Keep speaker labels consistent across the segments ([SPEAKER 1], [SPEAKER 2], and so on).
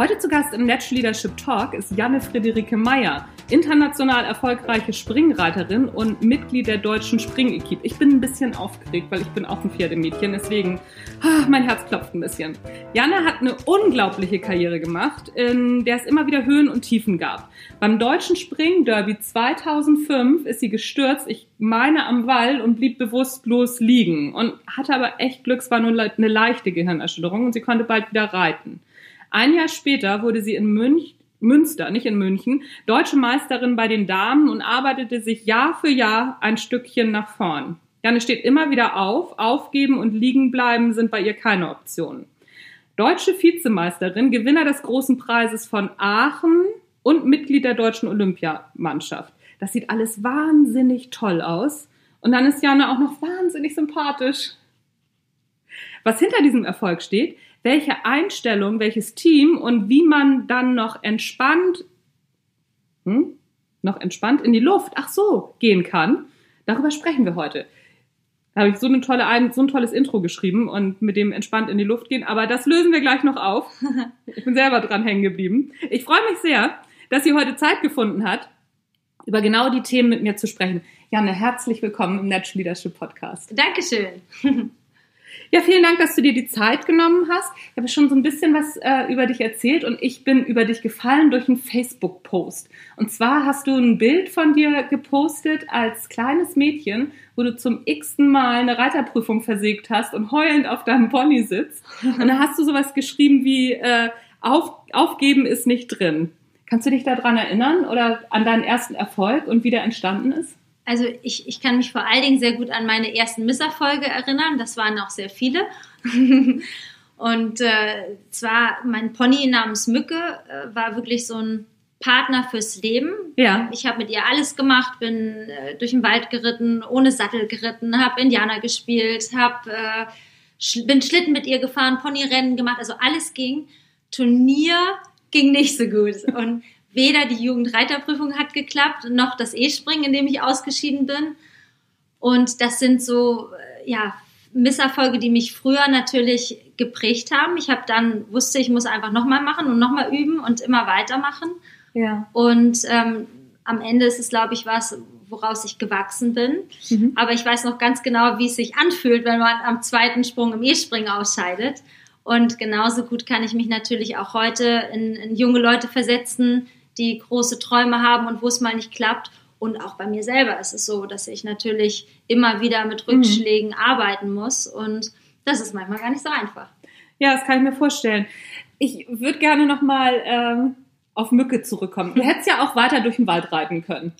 [SPEAKER 1] Heute zu Gast im Natural Leadership Talk ist Janne Friederike Meyer, international erfolgreiche Springreiterin und Mitglied der deutschen Springequipe. Ich bin ein bisschen aufgeregt, weil ich bin auch ein Pferdemädchen, deswegen ah, mein Herz klopft ein bisschen. Janne hat eine unglaubliche Karriere gemacht, in der es immer wieder Höhen und Tiefen gab. Beim deutschen Springderby 2005 ist sie gestürzt, ich meine am Wall und blieb bewusstlos liegen und hatte aber echt Glück, es war nur eine leichte Gehirnerschütterung und sie konnte bald wieder reiten. Ein Jahr später wurde sie in Münch, Münster, nicht in München, deutsche Meisterin bei den Damen und arbeitete sich Jahr für Jahr ein Stückchen nach vorn. Janne steht immer wieder auf, aufgeben und liegen bleiben sind bei ihr keine Optionen. Deutsche Vizemeisterin, Gewinner des großen Preises von Aachen und Mitglied der deutschen Olympiamannschaft. Das sieht alles wahnsinnig toll aus. Und dann ist Janne auch noch wahnsinnig sympathisch. Was hinter diesem Erfolg steht, welche Einstellung, welches Team und wie man dann noch entspannt, hm, noch entspannt in die Luft, ach so, gehen kann, darüber sprechen wir heute. Da habe ich so, eine tolle, so ein tolles Intro geschrieben und mit dem entspannt in die Luft gehen, aber das lösen wir gleich noch auf. Ich bin selber dran hängen geblieben. Ich freue mich sehr, dass sie heute Zeit gefunden hat, über genau die Themen mit mir zu sprechen. Janne, herzlich willkommen im Natural Leadership Podcast.
[SPEAKER 2] Dankeschön.
[SPEAKER 1] Ja, vielen Dank, dass du dir die Zeit genommen hast. Ich habe schon so ein bisschen was äh, über dich erzählt und ich bin über dich gefallen durch einen Facebook-Post. Und zwar hast du ein Bild von dir gepostet als kleines Mädchen, wo du zum x-ten Mal eine Reiterprüfung versägt hast und heulend auf deinem Pony sitzt. Und da hast du sowas geschrieben wie äh, auf, Aufgeben ist nicht drin. Kannst du dich daran erinnern oder an deinen ersten Erfolg und wie der entstanden ist?
[SPEAKER 2] Also ich, ich kann mich vor allen Dingen sehr gut an meine ersten Misserfolge erinnern. Das waren auch sehr viele. Und äh, zwar mein Pony namens Mücke äh, war wirklich so ein Partner fürs Leben. Ja. Ich habe mit ihr alles gemacht, bin äh, durch den Wald geritten, ohne Sattel geritten, habe Indianer gespielt, hab, äh, sch bin Schlitten mit ihr gefahren, Ponyrennen gemacht, also alles ging. Turnier ging nicht so gut. Und weder die Jugendreiterprüfung hat geklappt, noch das E-Springen, in dem ich ausgeschieden bin. Und das sind so, äh, ja, Misserfolge, die mich früher natürlich geprägt haben. Ich habe dann wusste, ich muss einfach nochmal machen und nochmal üben und immer weitermachen. Ja. Und ähm, am Ende ist es, glaube ich, was, woraus ich gewachsen bin. Mhm. Aber ich weiß noch ganz genau, wie es sich anfühlt, wenn man am zweiten Sprung im E-Springen ausscheidet. Und genauso gut kann ich mich natürlich auch heute in, in junge Leute versetzen, die große Träume haben und wo es mal nicht klappt. Und auch bei mir selber ist es so, dass ich natürlich immer wieder mit mhm. Rückschlägen mhm. arbeiten muss. Und das ist manchmal gar nicht so einfach.
[SPEAKER 1] Ja, das kann ich mir vorstellen. Ich würde gerne nochmal ähm, auf Mücke zurückkommen. Du hättest ja auch weiter durch den Wald reiten können.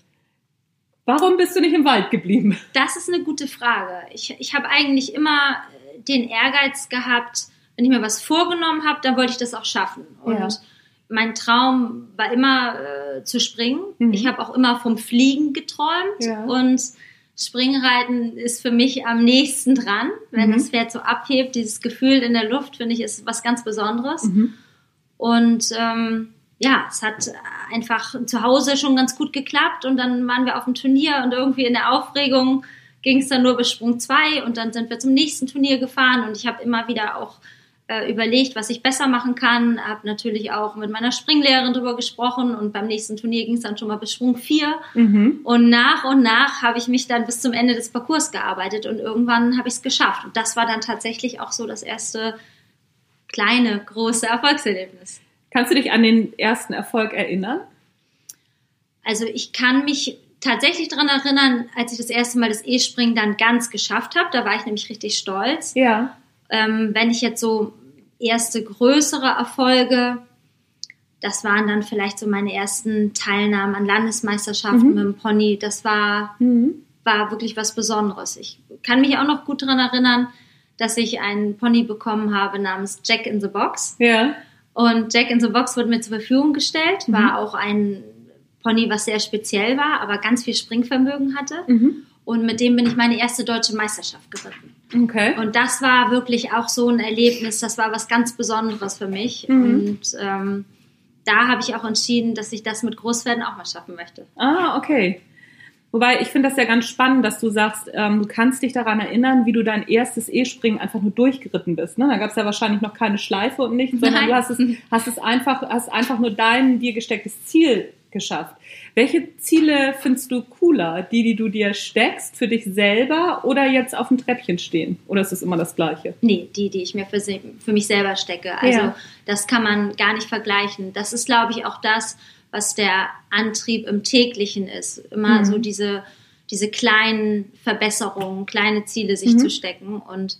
[SPEAKER 1] Warum bist du nicht im Wald geblieben?
[SPEAKER 2] Das ist eine gute Frage. Ich, ich habe eigentlich immer äh, den Ehrgeiz gehabt, wenn ich mir was vorgenommen habe, dann wollte ich das auch schaffen. Und ja mein Traum war immer äh, zu springen. Mhm. Ich habe auch immer vom Fliegen geträumt ja. und Springreiten ist für mich am nächsten dran, wenn mhm. das Pferd so abhebt. Dieses Gefühl in der Luft finde ich ist was ganz Besonderes. Mhm. Und ähm, ja, es hat einfach zu Hause schon ganz gut geklappt und dann waren wir auf dem Turnier und irgendwie in der Aufregung ging es dann nur bis Sprung 2 und dann sind wir zum nächsten Turnier gefahren und ich habe immer wieder auch äh, überlegt, was ich besser machen kann. Habe natürlich auch mit meiner Springlehrerin drüber gesprochen und beim nächsten Turnier ging es dann schon mal bis Schwung 4. Mhm. Und nach und nach habe ich mich dann bis zum Ende des Parcours gearbeitet und irgendwann habe ich es geschafft. Und das war dann tatsächlich auch so das erste kleine, große Erfolgserlebnis.
[SPEAKER 1] Kannst du dich an den ersten Erfolg erinnern?
[SPEAKER 2] Also ich kann mich tatsächlich daran erinnern, als ich das erste Mal das E-Springen dann ganz geschafft habe. Da war ich nämlich richtig stolz. Ja. Ähm, wenn ich jetzt so erste größere Erfolge, das waren dann vielleicht so meine ersten Teilnahmen an Landesmeisterschaften mhm. mit dem Pony. Das war, mhm. war wirklich was Besonderes. Ich kann mich auch noch gut daran erinnern, dass ich einen Pony bekommen habe namens Jack in the Box.
[SPEAKER 1] Ja.
[SPEAKER 2] Und Jack in the Box wurde mir zur Verfügung gestellt,
[SPEAKER 1] Mhm.
[SPEAKER 2] war auch ein Pony, was sehr speziell war, aber ganz viel Springvermögen hatte.
[SPEAKER 1] Mhm.
[SPEAKER 2] Und mit dem bin ich meine erste deutsche Meisterschaft geritten.
[SPEAKER 1] Okay.
[SPEAKER 2] Und das war wirklich auch so ein Erlebnis, das war was ganz Besonderes für mich.
[SPEAKER 1] Mhm.
[SPEAKER 2] Und ähm, da habe ich auch entschieden, dass ich das mit Großpferden auch mal schaffen möchte.
[SPEAKER 1] Ah, okay. Wobei, ich finde das ja ganz spannend, dass du sagst, ähm, du kannst dich daran erinnern, wie du dein erstes E-Springen einfach nur durchgeritten bist. Ne? Da gab es ja wahrscheinlich noch keine Schleife und nichts, sondern
[SPEAKER 2] Nein.
[SPEAKER 1] du hast es, hast es einfach, hast einfach nur dein dir gestecktes Ziel geschafft. Welche Ziele findest du cooler? Die, die du dir steckst für dich selber oder jetzt auf dem Treppchen stehen? Oder ist es immer das Gleiche?
[SPEAKER 2] Nee, die, die ich mir für, für mich selber stecke. Also
[SPEAKER 1] Ja.
[SPEAKER 2] das kann man gar nicht vergleichen. Das ist, glaube ich, auch das, was der Antrieb im täglichen ist. Immer
[SPEAKER 1] Mhm.
[SPEAKER 2] so diese, diese kleinen Verbesserungen, kleine Ziele sich
[SPEAKER 1] Mhm.
[SPEAKER 2] zu stecken. Und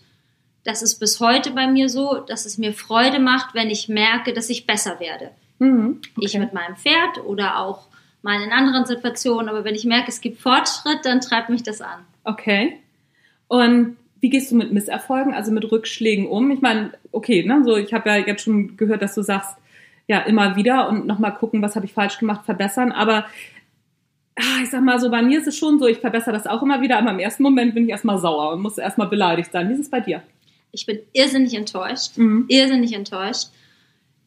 [SPEAKER 2] das ist bis heute bei mir so, dass es mir Freude macht, wenn ich merke, dass ich besser werde.
[SPEAKER 1] Mhm.
[SPEAKER 2] Ich mit meinem Pferd oder auch mal in anderen Situationen. Aber wenn ich merke, es gibt Fortschritt, dann treibt mich das an.
[SPEAKER 1] Okay. Und wie gehst du mit Misserfolgen, also mit Rückschlägen um? Ich meine, okay, ne, so ich habe ja jetzt schon gehört, dass du sagst, ja, immer wieder und nochmal gucken, was habe ich falsch gemacht, verbessern. Aber ah, ich sag mal so, bei mir ist es schon so, ich verbessere das auch immer wieder, aber im ersten Moment bin ich erstmal sauer und muss erstmal beleidigt sein. Wie ist es bei dir?
[SPEAKER 2] Ich bin irrsinnig enttäuscht.
[SPEAKER 1] Mhm.
[SPEAKER 2] irrsinnig enttäuscht.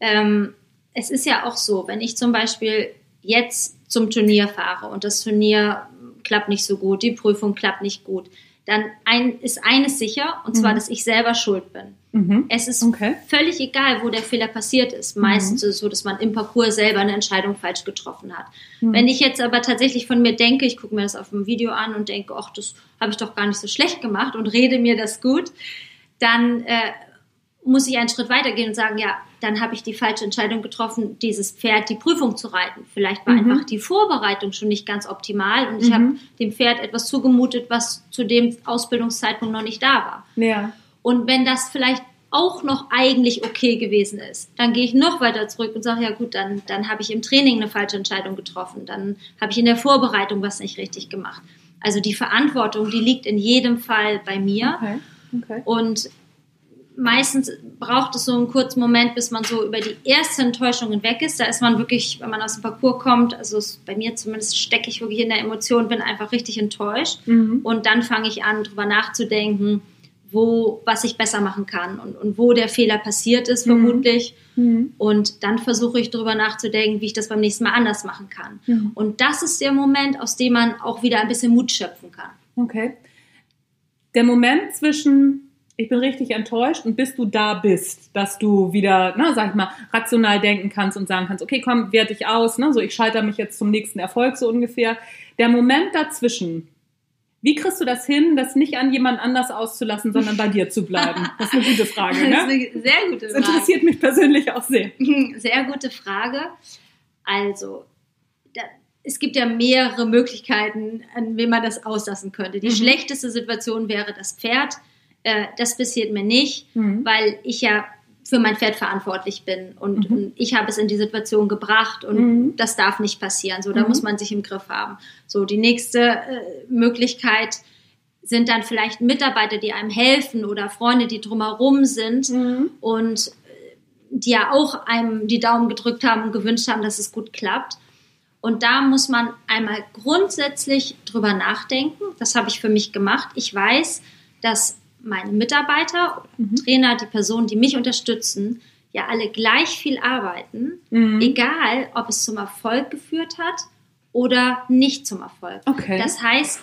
[SPEAKER 2] Ähm, es ist ja auch so, wenn ich zum Beispiel jetzt zum Turnier fahre und das Turnier klappt nicht so gut, die Prüfung klappt nicht gut, dann ein, ist eines sicher, und zwar,
[SPEAKER 1] Mhm.
[SPEAKER 2] dass ich selber schuld bin.
[SPEAKER 1] Mhm.
[SPEAKER 2] Es ist
[SPEAKER 1] Okay.
[SPEAKER 2] völlig egal, wo der Fehler passiert ist. Meistens ist es so, dass man im Parcours selber eine Entscheidung falsch getroffen hat.
[SPEAKER 1] Mhm.
[SPEAKER 2] Wenn ich jetzt aber tatsächlich von mir denke, ich gucke mir das auf dem Video an und denke, ach, das habe ich doch gar nicht so schlecht gemacht und rede mir das gut, dann äh, muss ich einen Schritt weitergehen und sagen, ja, dann habe ich die falsche Entscheidung getroffen, dieses Pferd die Prüfung zu reiten. Vielleicht war
[SPEAKER 1] Mhm.
[SPEAKER 2] einfach die Vorbereitung schon nicht ganz optimal und ich
[SPEAKER 1] Mhm.
[SPEAKER 2] habe dem Pferd etwas zugemutet, was zu dem Ausbildungszeitpunkt noch nicht da war.
[SPEAKER 1] Ja.
[SPEAKER 2] Und wenn das vielleicht auch noch eigentlich okay gewesen ist, dann gehe ich noch weiter zurück und sage, ja gut, dann, dann habe ich im Training eine falsche Entscheidung getroffen, dann habe ich in der Vorbereitung was nicht richtig gemacht. Also die Verantwortung, die liegt in jedem Fall bei mir.
[SPEAKER 1] Okay. Okay.
[SPEAKER 2] Und meistens braucht es so einen kurzen Moment, bis man so über die erste Enttäuschung hinweg ist. Da ist man wirklich, wenn man aus dem Parcours kommt, also bei mir zumindest stecke ich wirklich in der Emotion, bin einfach richtig enttäuscht.
[SPEAKER 1] Mhm.
[SPEAKER 2] Und dann fange ich an, drüber nachzudenken, wo, was ich besser machen kann und, und wo der Fehler passiert ist,
[SPEAKER 1] Mhm.
[SPEAKER 2] vermutlich.
[SPEAKER 1] Mhm.
[SPEAKER 2] Und dann versuche ich drüber nachzudenken, wie ich das beim nächsten Mal anders machen kann. Und das ist der Moment, aus dem man auch wieder ein bisschen Mut schöpfen kann.
[SPEAKER 1] Okay. Der Moment zwischen ich bin richtig enttäuscht und bis du da bist, dass du wieder, na, sag ich mal, rational denken kannst und sagen kannst, okay, komm, werte ich aus, ne, so ich scheitere mich jetzt zum nächsten Erfolg so ungefähr. Der Moment dazwischen, wie kriegst du das hin, das nicht an jemand anders auszulassen, sondern bei dir zu bleiben? Das ist eine gute Frage,
[SPEAKER 2] Das ist
[SPEAKER 1] ne?
[SPEAKER 2] eine sehr gute
[SPEAKER 1] Das
[SPEAKER 2] Frage.
[SPEAKER 1] interessiert mich persönlich auch sehr.
[SPEAKER 2] Sehr gute Frage. Also, da, es gibt ja mehrere Möglichkeiten, an wem man das auslassen könnte. Die
[SPEAKER 1] Mhm.
[SPEAKER 2] schlechteste Situation wäre das Pferd. Äh, das passiert mir nicht,
[SPEAKER 1] Mhm.
[SPEAKER 2] weil ich ja für mein Pferd verantwortlich bin und,
[SPEAKER 1] Mhm.
[SPEAKER 2] und ich habe es in die Situation gebracht und
[SPEAKER 1] Mhm.
[SPEAKER 2] das darf nicht passieren. So, da
[SPEAKER 1] Mhm.
[SPEAKER 2] muss man sich im Griff haben. So, die nächste äh, Möglichkeit sind dann vielleicht Mitarbeiter, die einem helfen oder Freunde, die drumherum sind
[SPEAKER 1] Mhm.
[SPEAKER 2] und äh, die ja auch einem die Daumen gedrückt haben und gewünscht haben, dass es gut klappt. Und da muss man einmal grundsätzlich drüber nachdenken. Das habe ich für mich gemacht. Ich weiß, dass meine Mitarbeiter,
[SPEAKER 1] Mhm.
[SPEAKER 2] Trainer, die Personen, die mich unterstützen, ja alle gleich viel arbeiten,
[SPEAKER 1] Mhm.
[SPEAKER 2] egal ob es zum Erfolg geführt hat oder nicht zum Erfolg.
[SPEAKER 1] Okay.
[SPEAKER 2] Das heißt,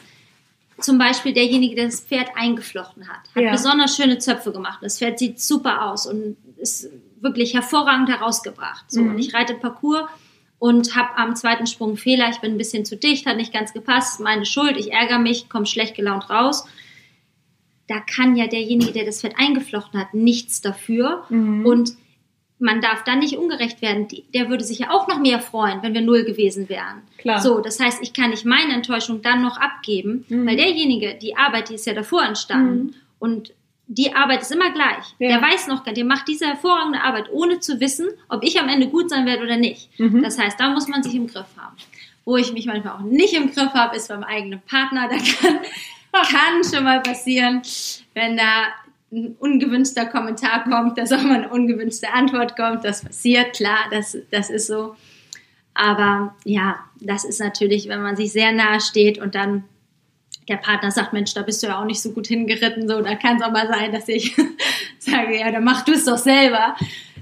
[SPEAKER 2] zum Beispiel derjenige, der das Pferd eingeflochten hat, hat
[SPEAKER 1] Ja.
[SPEAKER 2] besonders schöne Zöpfe gemacht. Das Pferd sieht super aus und ist wirklich hervorragend herausgebracht. So,
[SPEAKER 1] Mhm.
[SPEAKER 2] und ich reite Parcours und habe am zweiten Sprung einen Fehler. Ich bin ein bisschen zu dicht, hat nicht ganz gepasst, meine Schuld, ich ärgere mich, komme schlecht gelaunt raus. Da kann ja derjenige, der das Pferd eingeflochten hat, nichts dafür.
[SPEAKER 1] Mhm.
[SPEAKER 2] Und man darf dann nicht ungerecht werden. Der würde sich ja auch noch mehr freuen, wenn wir null gewesen wären.
[SPEAKER 1] Klar.
[SPEAKER 2] So, das heißt, ich kann nicht meine Enttäuschung dann noch abgeben,
[SPEAKER 1] Mhm.
[SPEAKER 2] weil derjenige, die Arbeit, die ist ja davor entstanden
[SPEAKER 1] Mhm.
[SPEAKER 2] und die Arbeit ist immer gleich.
[SPEAKER 1] Ja.
[SPEAKER 2] Der weiß noch, gar- der macht diese hervorragende Arbeit, ohne zu wissen, ob ich am Ende gut sein werde oder nicht.
[SPEAKER 1] Mhm.
[SPEAKER 2] Das heißt, da muss man sich im Griff haben. Wo ich mich manchmal auch nicht im Griff habe, ist beim eigenen Partner. Da kann, kann schon mal passieren, wenn da ein ungewünschter Kommentar kommt, dass auch mal eine ungewünschte Antwort kommt. Das passiert, klar, das, das ist so. Aber ja, das ist natürlich, wenn man sich sehr nahe steht und dann der Partner sagt, Mensch, da bist du ja auch nicht so gut hingeritten, so, da kann es auch mal sein, dass ich sage, ja, dann mach du es doch selber.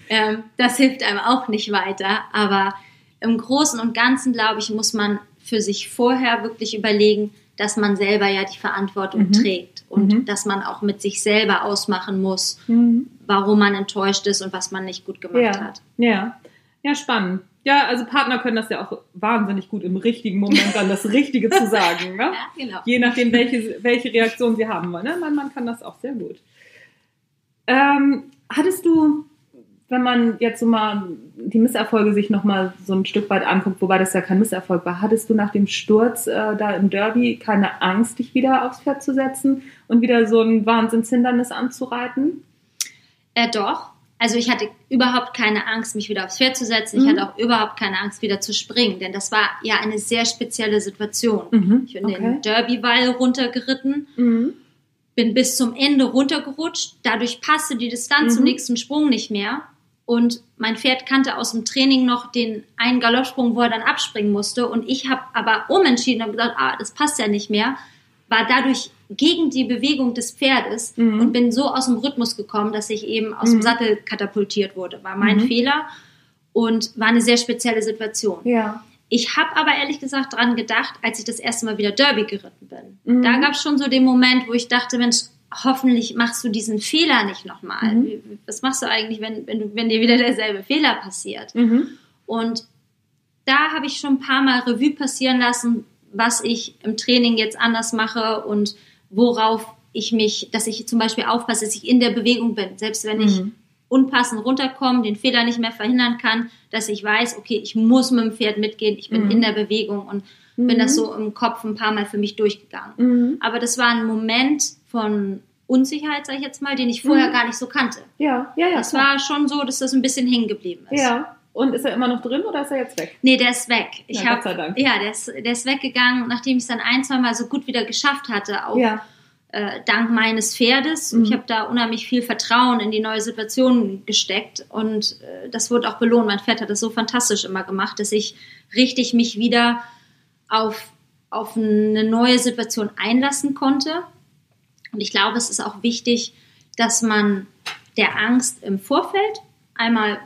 [SPEAKER 2] Ähm, das hilft einem auch nicht weiter. Aber im Großen und Ganzen, glaube ich, muss man für sich vorher wirklich überlegen, dass man selber ja die Verantwortung mhm. trägt und mhm. dass man auch mit sich selber ausmachen muss, mhm. warum man enttäuscht ist und was man nicht gut gemacht
[SPEAKER 1] ja.
[SPEAKER 2] hat.
[SPEAKER 1] Ja, ja, spannend. Ja, also Partner können das ja auch wahnsinnig gut im richtigen Moment dann das Richtige zu sagen. Ne?
[SPEAKER 2] ja, genau.
[SPEAKER 1] Je nachdem, welche, welche Reaktion sie haben wollen. Ne? Man, man kann das auch sehr gut. Ähm, hattest du wenn man jetzt so mal die Misserfolge sich nochmal so ein Stück weit anguckt, wobei das ja kein Misserfolg war, hattest du nach dem Sturz äh, da im Derby keine Angst, dich wieder aufs Pferd zu setzen und wieder so ein Wahnsinnshindernis anzureiten?
[SPEAKER 2] Äh, doch. Also ich hatte überhaupt keine Angst, mich wieder aufs Pferd zu setzen. Ich mhm. hatte auch überhaupt keine Angst, wieder zu springen, denn das war ja eine sehr spezielle Situation. Mhm. Ich bin okay. den Derby-Wall runtergeritten. Mhm bin bis zum Ende runtergerutscht. Dadurch passte die Distanz mhm. zum nächsten Sprung nicht mehr. Und mein Pferd kannte aus dem Training noch den einen Galoppsprung, wo er dann abspringen musste. Und ich habe aber umentschieden und gesagt, ah, das passt ja nicht mehr. War dadurch gegen die Bewegung des Pferdes mhm. und bin so aus dem Rhythmus gekommen, dass ich eben aus mhm. dem Sattel katapultiert wurde. War mein mhm. Fehler und war eine sehr spezielle Situation.
[SPEAKER 1] Ja.
[SPEAKER 2] Ich habe aber ehrlich gesagt dran gedacht, als ich das erste Mal wieder Derby geritten bin. Mhm. Da gab es schon so den Moment, wo ich dachte, Mensch, hoffentlich machst du diesen Fehler nicht nochmal. Mhm. Was machst du eigentlich, wenn, wenn, du, wenn dir wieder derselbe Fehler passiert? Mhm. Und da habe ich schon ein paar Mal Revue passieren lassen, was ich im Training jetzt anders mache und worauf ich mich, dass ich zum Beispiel aufpasse, dass ich in der Bewegung bin. Selbst wenn ich mhm. unpassend runterkomme, den Fehler nicht mehr verhindern kann, dass ich weiß, okay, ich muss mit dem Pferd mitgehen, ich bin mhm. in der Bewegung und bin das mhm. so im Kopf ein paar Mal für mich durchgegangen. Mhm. Aber das war ein Moment, von Unsicherheit, sage ich jetzt mal, den ich vorher mhm. gar nicht so kannte.
[SPEAKER 1] Ja, ja, ja.
[SPEAKER 2] Das klar. war schon so, dass das ein bisschen hängen geblieben ist.
[SPEAKER 1] Ja. Und ist er immer noch drin oder ist er jetzt weg?
[SPEAKER 2] Nee, der ist weg. Ich
[SPEAKER 1] ja,
[SPEAKER 2] hab,
[SPEAKER 1] Gott sei Dank.
[SPEAKER 2] Ja, der ist, der ist weggegangen, nachdem ich es dann ein, zwei Mal so gut wieder geschafft hatte, auch ja. äh, dank meines Pferdes. Mhm. Ich habe da unheimlich viel Vertrauen in die neue Situation gesteckt und äh, das wurde auch belohnt. Mein Pferd hat das so fantastisch immer gemacht, dass ich richtig mich wieder auf, auf eine neue Situation einlassen konnte und ich glaube, es ist auch wichtig, dass man der Angst im Vorfeld einmal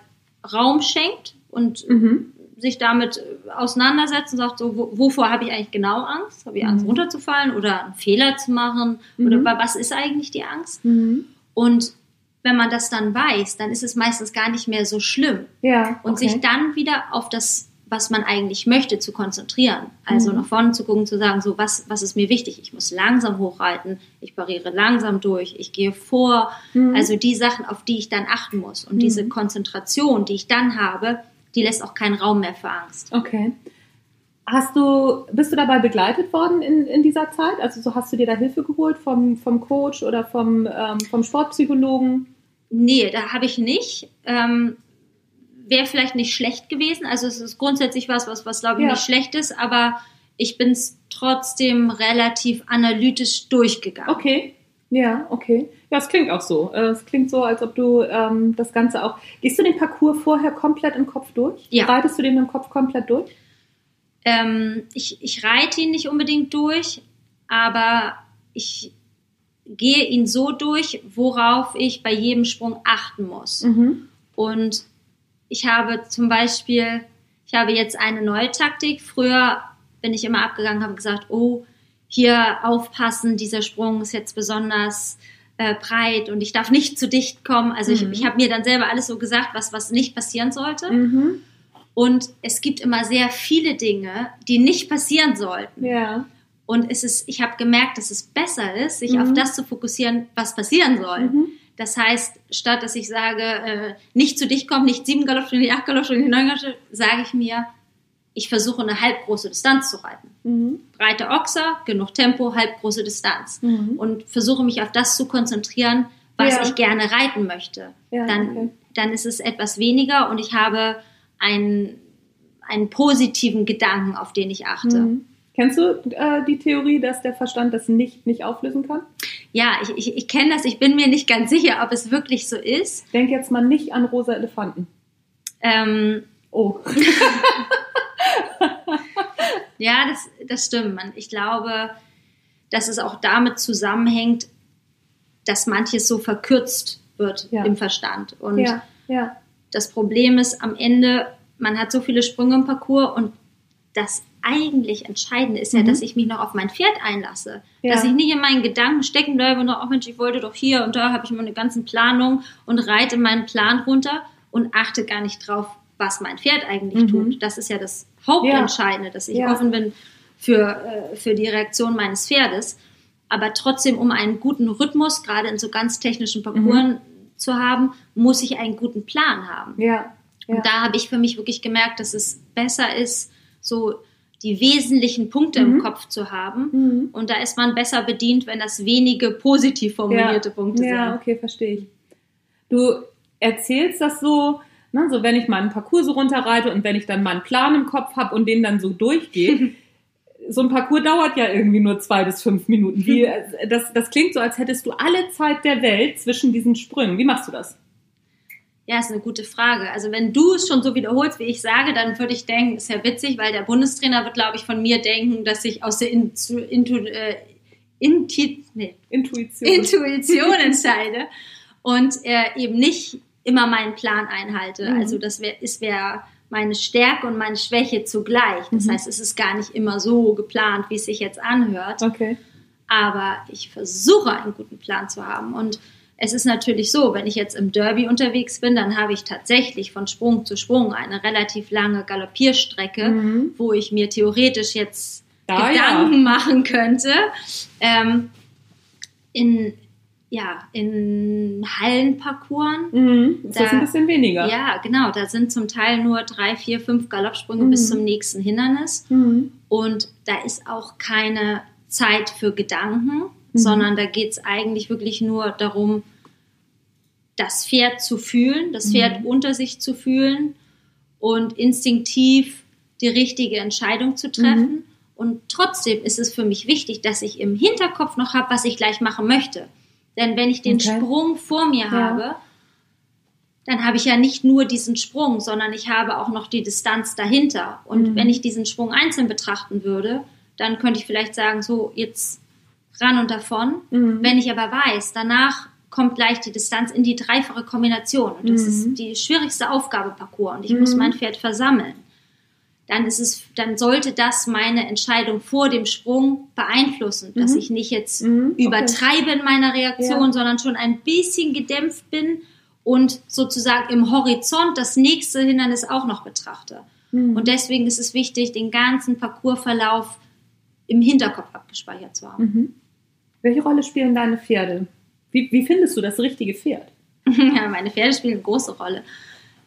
[SPEAKER 2] Raum schenkt und mhm. sich damit auseinandersetzt und sagt, so, wovor habe ich eigentlich genau Angst? Habe ich Angst, mhm. runterzufallen oder einen Fehler zu machen? Mhm. Oder was ist eigentlich die Angst?
[SPEAKER 1] Mhm.
[SPEAKER 2] Und wenn man das dann weiß, dann ist es meistens gar nicht mehr so schlimm.
[SPEAKER 1] Ja, okay.
[SPEAKER 2] Und sich dann wieder auf das was man eigentlich möchte, zu konzentrieren. Also mhm. nach vorne zu gucken, zu sagen, so was, was ist mir wichtig? Ich muss langsam hochreiten, ich pariere langsam durch, ich gehe vor. Mhm. Also die Sachen, auf die ich dann achten muss. Und mhm. diese Konzentration, die ich dann habe, die lässt auch keinen Raum mehr für Angst.
[SPEAKER 1] Okay. Hast du, bist du dabei begleitet worden in, in dieser Zeit? Also so hast du dir da Hilfe geholt vom, vom Coach oder vom, ähm, vom Sportpsychologen?
[SPEAKER 2] Nee, da habe ich nicht. Ähm, wäre vielleicht nicht schlecht gewesen. Also es ist grundsätzlich was, was, was glaube ich ja. nicht schlecht ist, aber ich bin es trotzdem relativ analytisch durchgegangen.
[SPEAKER 1] Okay. Ja, okay. Ja, es klingt auch so. Äh, es klingt so, als ob du ähm, das Ganze auch. Gehst du den Parcours vorher komplett im Kopf durch?
[SPEAKER 2] Ja.
[SPEAKER 1] Reitest du den im Kopf komplett durch?
[SPEAKER 2] Ähm, ich, ich reite ihn nicht unbedingt durch, aber ich gehe ihn so durch, worauf ich bei jedem Sprung achten muss. Mhm. Und ich habe zum Beispiel, ich habe jetzt eine neue Taktik. Früher bin ich immer abgegangen, habe gesagt, oh, hier aufpassen, dieser Sprung ist jetzt besonders äh, breit und ich darf nicht zu dicht kommen. Also mhm. ich, ich habe mir dann selber alles so gesagt, was, was nicht passieren sollte.
[SPEAKER 1] Mhm.
[SPEAKER 2] Und es gibt immer sehr viele Dinge, die nicht passieren sollten.
[SPEAKER 1] Ja.
[SPEAKER 2] Und es ist, ich habe gemerkt, dass es besser ist, sich mhm. auf das zu fokussieren, was passieren soll. Mhm. Das heißt, statt dass ich sage, äh, nicht zu dich kommt, nicht sieben Galoppstunden, nicht acht Galoppstunden, nicht neun Galoppstunden, sage ich mir, ich versuche eine halbgroße Distanz zu reiten. Mhm. Breite Ochser, genug Tempo, halbgroße Distanz. Mhm. Und versuche mich auf das zu konzentrieren, was ja. ich gerne reiten möchte. Ja, dann, okay. dann ist es etwas weniger und ich habe ein, einen positiven Gedanken, auf den ich achte.
[SPEAKER 1] Mhm. Kennst du äh, die Theorie, dass der Verstand das nicht, nicht auflösen kann?
[SPEAKER 2] Ja, ich, ich, ich kenne das. Ich bin mir nicht ganz sicher, ob es wirklich so ist.
[SPEAKER 1] Denk jetzt mal nicht an rosa Elefanten.
[SPEAKER 2] Ähm,
[SPEAKER 1] Oh.
[SPEAKER 2] ja, das, das stimmt. Ich glaube, dass es auch damit zusammenhängt, dass manches so verkürzt wird
[SPEAKER 1] Ja.
[SPEAKER 2] im Verstand. Und
[SPEAKER 1] ja, ja.
[SPEAKER 2] das Problem ist am Ende, man hat so viele Sprünge im Parcours und das eigentlich Entscheidende ist ja,
[SPEAKER 1] Mhm.
[SPEAKER 2] dass ich mich noch auf mein Pferd einlasse.
[SPEAKER 1] Ja.
[SPEAKER 2] Dass ich nicht in meinen Gedanken stecken bleibe und noch, oh Mensch, ich wollte doch hier und da habe ich meine ganzen Planungen und reite meinen Plan runter und achte gar nicht drauf, was mein Pferd eigentlich
[SPEAKER 1] Mhm.
[SPEAKER 2] tut. Das ist ja das Hauptentscheidende, dass ich
[SPEAKER 1] Ja.
[SPEAKER 2] offen bin für, äh, für die Reaktion meines Pferdes. Aber trotzdem, um einen guten Rhythmus, gerade in so ganz technischen Parcours zu haben, muss ich einen guten Plan haben.
[SPEAKER 1] Ja. ja.
[SPEAKER 2] Und da habe ich für mich wirklich gemerkt, dass es besser ist, so die wesentlichen Punkte
[SPEAKER 1] Mhm.
[SPEAKER 2] im Kopf zu haben.
[SPEAKER 1] Mhm.
[SPEAKER 2] Und da ist man besser bedient, wenn das wenige positiv formulierte Punkte
[SPEAKER 1] Ja,
[SPEAKER 2] sind.
[SPEAKER 1] okay, verstehe ich. Du erzählst das so, ne, so wenn ich meinen Parcours so runterreite und wenn ich dann meinen Plan im Kopf habe und den dann so durchgehe. so ein Parcours dauert ja irgendwie nur zwei bis fünf Minuten. Wie, das, das klingt so, als hättest du alle Zeit der Welt zwischen diesen Sprüngen. Wie machst du das?
[SPEAKER 2] Ja, ist eine gute Frage. Also wenn du es schon so wiederholst, wie ich sage, dann würde ich denken, ist ja witzig, weil der Bundestrainer wird, glaube ich, von mir denken, dass ich aus der Intu, Intu, äh, Inti, nee,
[SPEAKER 1] Intuition.
[SPEAKER 2] Intuition entscheide und äh, eben nicht immer meinen Plan einhalte.
[SPEAKER 1] Mhm.
[SPEAKER 2] Also das wär, ist wär meine Stärke und meine Schwäche zugleich. Das
[SPEAKER 1] Mhm.
[SPEAKER 2] heißt, es ist gar nicht immer so geplant, wie es sich jetzt anhört.
[SPEAKER 1] okay.
[SPEAKER 2] Aber ich versuche einen guten Plan zu haben. Und es ist natürlich so, wenn ich jetzt im Derby unterwegs bin, dann habe ich tatsächlich von Sprung zu Sprung eine relativ lange Galoppierstrecke,
[SPEAKER 1] Mhm.
[SPEAKER 2] wo ich mir theoretisch jetzt
[SPEAKER 1] Da
[SPEAKER 2] Gedanken machen könnte. Ähm, in, ja, in Hallenparcours.
[SPEAKER 1] Mhm. Ist das
[SPEAKER 2] Da-
[SPEAKER 1] ein bisschen weniger?
[SPEAKER 2] Ja, genau. Da sind zum Teil nur drei, vier, fünf Galoppsprünge
[SPEAKER 1] Mhm.
[SPEAKER 2] bis zum nächsten Hindernis.
[SPEAKER 1] Mhm.
[SPEAKER 2] Und da ist auch keine Zeit für Gedanken,
[SPEAKER 1] Mhm.
[SPEAKER 2] sondern da geht es eigentlich wirklich nur darum, das Pferd zu fühlen, das
[SPEAKER 1] Mhm.
[SPEAKER 2] Pferd unter sich zu fühlen und instinktiv die richtige Entscheidung zu treffen.
[SPEAKER 1] Mhm.
[SPEAKER 2] Und trotzdem ist es für mich wichtig, dass ich im Hinterkopf noch habe, was ich gleich machen möchte. Denn wenn ich den
[SPEAKER 1] Okay.
[SPEAKER 2] Sprung vor mir
[SPEAKER 1] Ja.
[SPEAKER 2] habe, dann habe ich ja nicht nur diesen Sprung, sondern ich habe auch noch die Distanz dahinter. Und
[SPEAKER 1] Mhm.
[SPEAKER 2] wenn ich diesen Sprung einzeln betrachten würde, dann könnte ich vielleicht sagen, so jetzt ran und davon.
[SPEAKER 1] Mhm.
[SPEAKER 2] Wenn ich aber weiß, danach kommt gleich die Distanz in die dreifache Kombination. Und das
[SPEAKER 1] Mhm.
[SPEAKER 2] ist die schwierigste Aufgabe Parcours und ich
[SPEAKER 1] Mhm.
[SPEAKER 2] muss mein Pferd versammeln. Dann ist es, dann sollte das meine Entscheidung vor dem Sprung beeinflussen, dass
[SPEAKER 1] Mhm.
[SPEAKER 2] ich nicht jetzt
[SPEAKER 1] Mhm. Okay.
[SPEAKER 2] übertreibe in meiner Reaktion,
[SPEAKER 1] Ja.
[SPEAKER 2] sondern schon ein bisschen gedämpft bin und sozusagen im Horizont das nächste Hindernis auch noch betrachte.
[SPEAKER 1] Mhm.
[SPEAKER 2] Und deswegen ist es wichtig, den ganzen Parcoursverlauf im Hinterkopf abgespeichert zu haben.
[SPEAKER 1] Mhm. Welche Rolle spielen deine Pferde? Wie, wie findest du das richtige Pferd?
[SPEAKER 2] Ja, meine Pferde spielen eine große Rolle.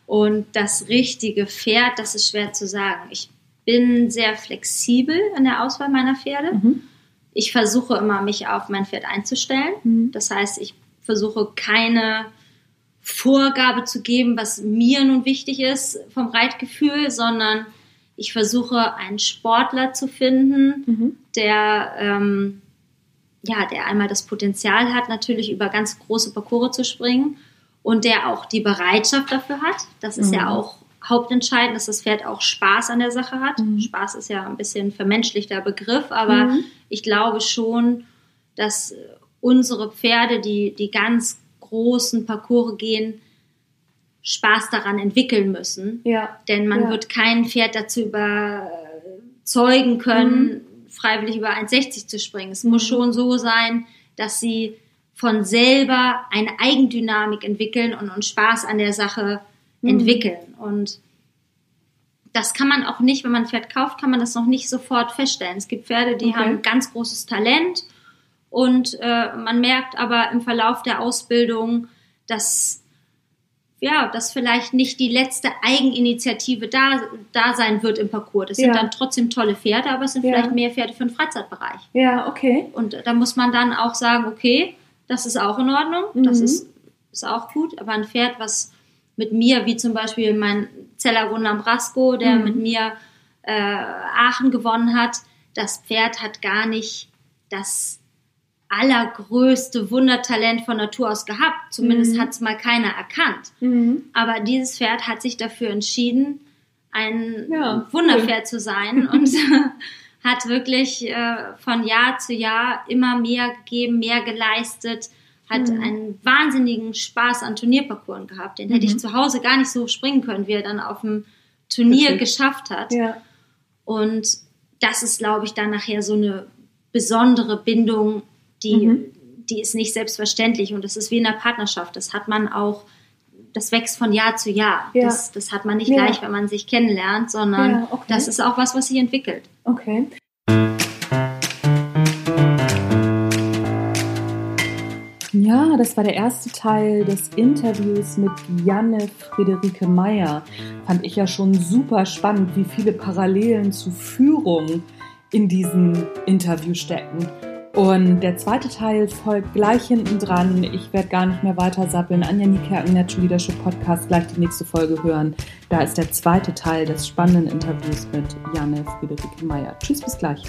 [SPEAKER 2] Und das richtige Pferd, das ist schwer zu sagen. Ich bin sehr flexibel in der Auswahl meiner Pferde.
[SPEAKER 1] Mhm.
[SPEAKER 2] Ich versuche immer, mich auf mein Pferd einzustellen.
[SPEAKER 1] Mhm.
[SPEAKER 2] Das heißt, ich versuche keine Vorgabe zu geben, was mir nun wichtig ist vom Reitgefühl, sondern ich versuche, einen Sportler zu finden,
[SPEAKER 1] Mhm.
[SPEAKER 2] der, ähm, ja, der einmal das Potenzial hat, natürlich über ganz große Parcours zu springen und der auch die Bereitschaft dafür hat. Das ist
[SPEAKER 1] Mhm.
[SPEAKER 2] ja auch hauptentscheidend, dass das Pferd auch Spaß an der Sache hat.
[SPEAKER 1] Mhm.
[SPEAKER 2] Spaß ist ja ein bisschen vermenschlichter Begriff, aber
[SPEAKER 1] Mhm.
[SPEAKER 2] ich glaube schon, dass unsere Pferde, die, die ganz großen Parcours gehen, Spaß daran entwickeln müssen.
[SPEAKER 1] Ja.
[SPEAKER 2] Denn man
[SPEAKER 1] Ja.
[SPEAKER 2] wird kein Pferd dazu überzeugen können, freiwillig über 1,60 zu springen. Es muss
[SPEAKER 1] Mhm.
[SPEAKER 2] schon so sein, dass sie von selber eine Eigendynamik entwickeln und, und Spaß an der Sache
[SPEAKER 1] Mhm.
[SPEAKER 2] entwickeln. Und das kann man auch nicht, wenn man ein Pferd kauft, kann man das noch nicht sofort feststellen. Es gibt Pferde, die
[SPEAKER 1] Okay.
[SPEAKER 2] haben ganz großes Talent und äh, man merkt aber im Verlauf der Ausbildung, dass ja, dass vielleicht nicht die letzte Eigeninitiative da, da sein wird im Parcours. Das sind
[SPEAKER 1] Ja.
[SPEAKER 2] dann trotzdem tolle Pferde, aber es sind
[SPEAKER 1] Ja.
[SPEAKER 2] vielleicht mehr Pferde für den Freizeitbereich.
[SPEAKER 1] Ja, okay.
[SPEAKER 2] Und da muss man dann auch sagen, okay, das ist auch in Ordnung, das
[SPEAKER 1] Mhm.
[SPEAKER 2] ist, ist auch gut, aber ein Pferd, was mit mir, wie zum Beispiel mein Zeller Gunnar Brasco, der
[SPEAKER 1] Mhm.
[SPEAKER 2] mit mir äh, Aachen gewonnen hat. Das Pferd hat gar nicht das allergrößte Wundertalent von Natur aus gehabt. Zumindest
[SPEAKER 1] Mhm.
[SPEAKER 2] hat es mal keiner erkannt.
[SPEAKER 1] Mhm.
[SPEAKER 2] Aber dieses Pferd hat sich dafür entschieden, ein
[SPEAKER 1] Ja,
[SPEAKER 2] Wunderpferd zu sein und hat wirklich äh, von Jahr zu Jahr immer mehr gegeben, mehr geleistet, hat
[SPEAKER 1] Mhm.
[SPEAKER 2] einen wahnsinnigen Spaß an Turnierparcours gehabt. Den hätte
[SPEAKER 1] Mhm.
[SPEAKER 2] ich zu Hause gar nicht so springen können, wie er dann auf dem Turnier
[SPEAKER 1] Witzig.
[SPEAKER 2] geschafft hat.
[SPEAKER 1] Ja.
[SPEAKER 2] Und das ist, glaube ich, dann nachher so eine besondere Bindung, die,
[SPEAKER 1] Mhm.
[SPEAKER 2] die ist nicht selbstverständlich. Und das ist wie in einer Partnerschaft. Das hat man auch, das wächst von Jahr zu Jahr.
[SPEAKER 1] Ja.
[SPEAKER 2] Das, das hat man nicht
[SPEAKER 1] Ja.
[SPEAKER 2] gleich, wenn man sich kennenlernt, sondern
[SPEAKER 1] Ja, okay.
[SPEAKER 2] das ist auch was, was sich entwickelt.
[SPEAKER 1] Okay. Ja, das war der erste Teil des Interviews mit Janne Friederike Meyer. Fand ich ja schon super spannend, wie viele Parallelen zu Führung in diesem Interview stecken. Und der zweite Teil folgt gleich hinten dran. Ich werde gar nicht mehr weiter sappeln. Anja Niekerken, Natural Leadership Podcast, gleich die nächste Folge hören. Da ist der zweite Teil des spannenden Interviews mit Janne Friederike Meyer. Tschüss, bis gleich.